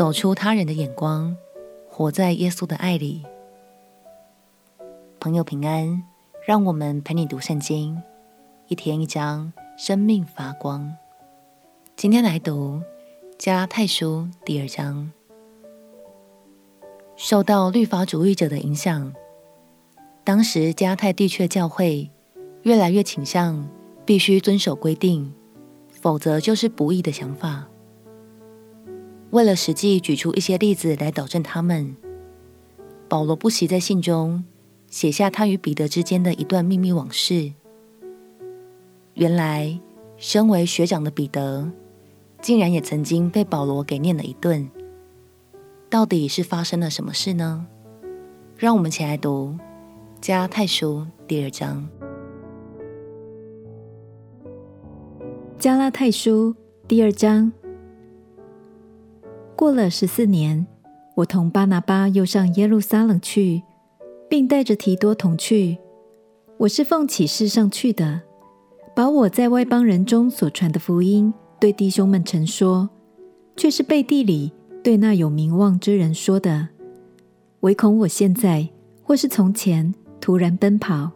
走出他人的眼光，活在耶稣的爱里。朋友平安，让我们陪你读圣经，一天一章，生命发光。今天来读加拉太书第二章。受到律法主义者的影响，当时加拉太地区的教会越来越倾向必须遵守规定，否则就是不义的想法。为了实际举出一些例子来导正他们，保罗不惜在信中写下他与彼得之间的一段秘密往事。原来，身为学长的彼得，竟然也曾经被保罗给念了一顿。到底是发生了什么事呢？让我们一起来读加拉太书第二章。加拉太书第二章。过了十四年，我同巴拿巴又上耶路撒冷去，并带着提多同去。我是奉启示上去的，把我在外邦人中所传的福音对弟兄们陈说，却是背地里。对那有名望之人说的，唯恐我现在或是从前突然奔跑。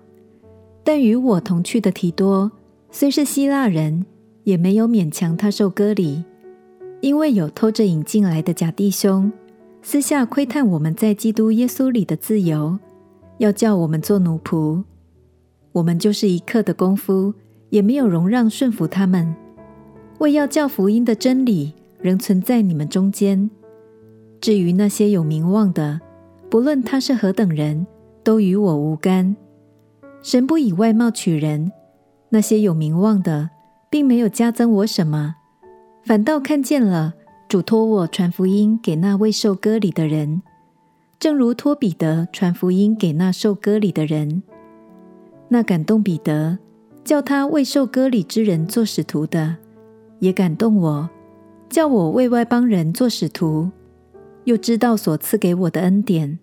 但与我同去的提多，虽是希腊人，也没有勉强他受割礼，因为有偷着引进来的假弟兄，私下窥探我们在基督耶稣里的自由，要叫我们做奴仆。我们就是一刻的功夫，也没有容让顺服他们，为要叫福音的真理。仍存在你们中间。至于那些有名望的，不论他是何等人，都与我无干。神不以外貌取人，那些有名望的，并没有加增我什么，反倒看见了主托我传福音给那未受割礼的人，正如托彼得传福音给那受割礼的人。那感动彼得，叫他未受割礼之人做使徒的，也感动我。叫我为外邦人做使徒，又知道所赐给我的恩典。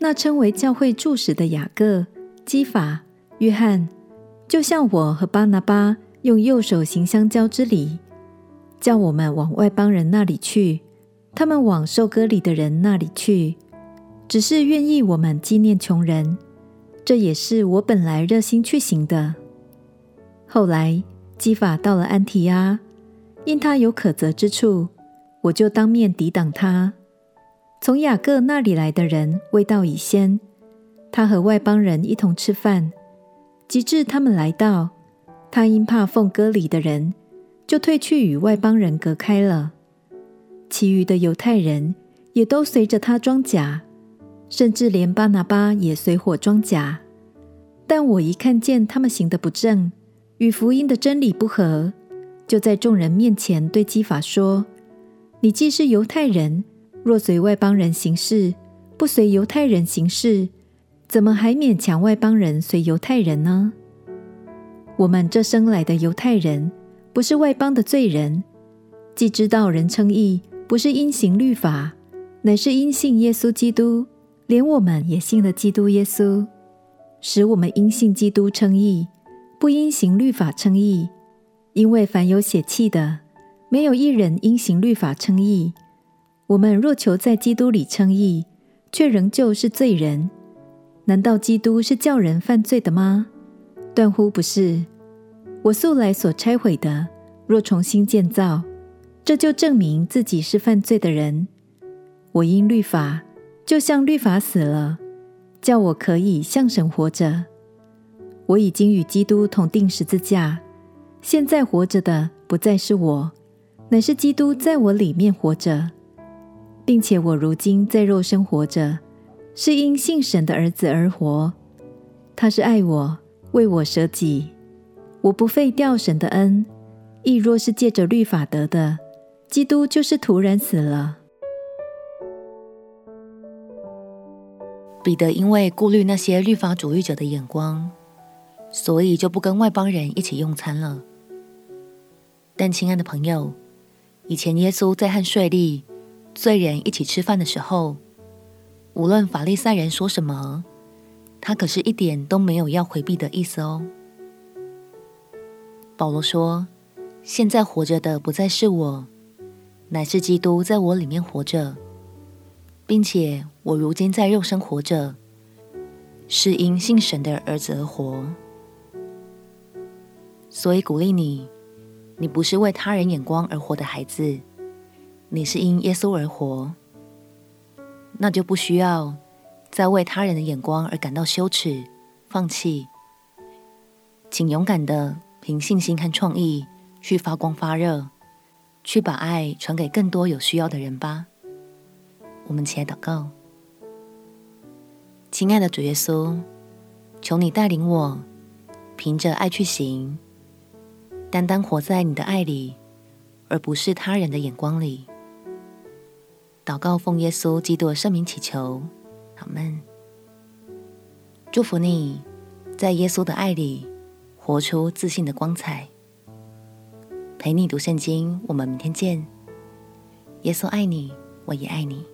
那称为教会柱使的雅各、基法、约翰，就像我和巴拿巴用右手行相交之礼，叫我们往外邦人那里去，他们往受割礼的人那里去，只是愿意我们纪念穷人。这也是我本来热心去行的。后来基法到了安提阿。因他有可责之处，我就当面抵挡他。从雅各那里来的人未到已先，他和外邦人一同吃饭。及至他们来到，他因怕奉割礼的人，就退去与外邦人隔开了。其余的犹太人也都随着他装甲，甚至连巴拿巴也随伙装甲。但我一看见他们行的不正，与福音的真理不合。就在众人面前对基法说：“你既是犹太人，若随外邦人行事，不随犹太人行事，怎么还勉强外邦人随犹太人呢？我们这生来的犹太人，不是外邦的罪人，既知道人称义不是因行律法，乃是因信耶稣基督，连我们也信了基督耶稣，使我们因信基督称义，不因行律法称义。”因为凡有血气的，没有一人因行律法称义。我们若求在基督里称义，却仍旧是罪人。难道基督是叫人犯罪的吗？断乎不是。我素来所拆毁的，若重新建造，这就证明自己是犯罪的人。我因律法，就像律法死了，叫我可以向神活着。我已经与基督同钉十字架。现在活着的不再是我，乃是基督在我里面活着，并且我如今在肉身活着，是因信神的儿子而活。他是爱我，为我舍己。我不废掉神的恩，亦若是借着律法得的，基督就是徒然死了。彼得因为顾虑那些律法主义者的眼光，所以就不跟外邦人一起用餐了。但亲爱的朋友，以前耶稣在和税吏、罪人一起吃饭的时候，无论法利赛人说什么，他可是一点都没有要回避的意思哦。保罗说：“现在活着的不再是我，乃是基督在我里面活着，并且我如今在肉身活着，是因信神的儿子而活。所以鼓励你，你不是为他人眼光而活的孩子，你是因耶稣而活，那就不需要再为他人的眼光而感到羞耻、放弃。请勇敢的凭信心和创意去发光发热。去把爱传给更多有需要的人吧。我们起来祷告，亲爱的主耶稣，求你带领我，凭着爱去行，单单活在你的爱里，而不是他人的眼光里。祷告奉耶稣基督的圣名祈求，阿门。祝福你，在耶稣的爱里活出自信的光彩。陪你读圣经，我们明天见。耶稣爱你，我也爱你。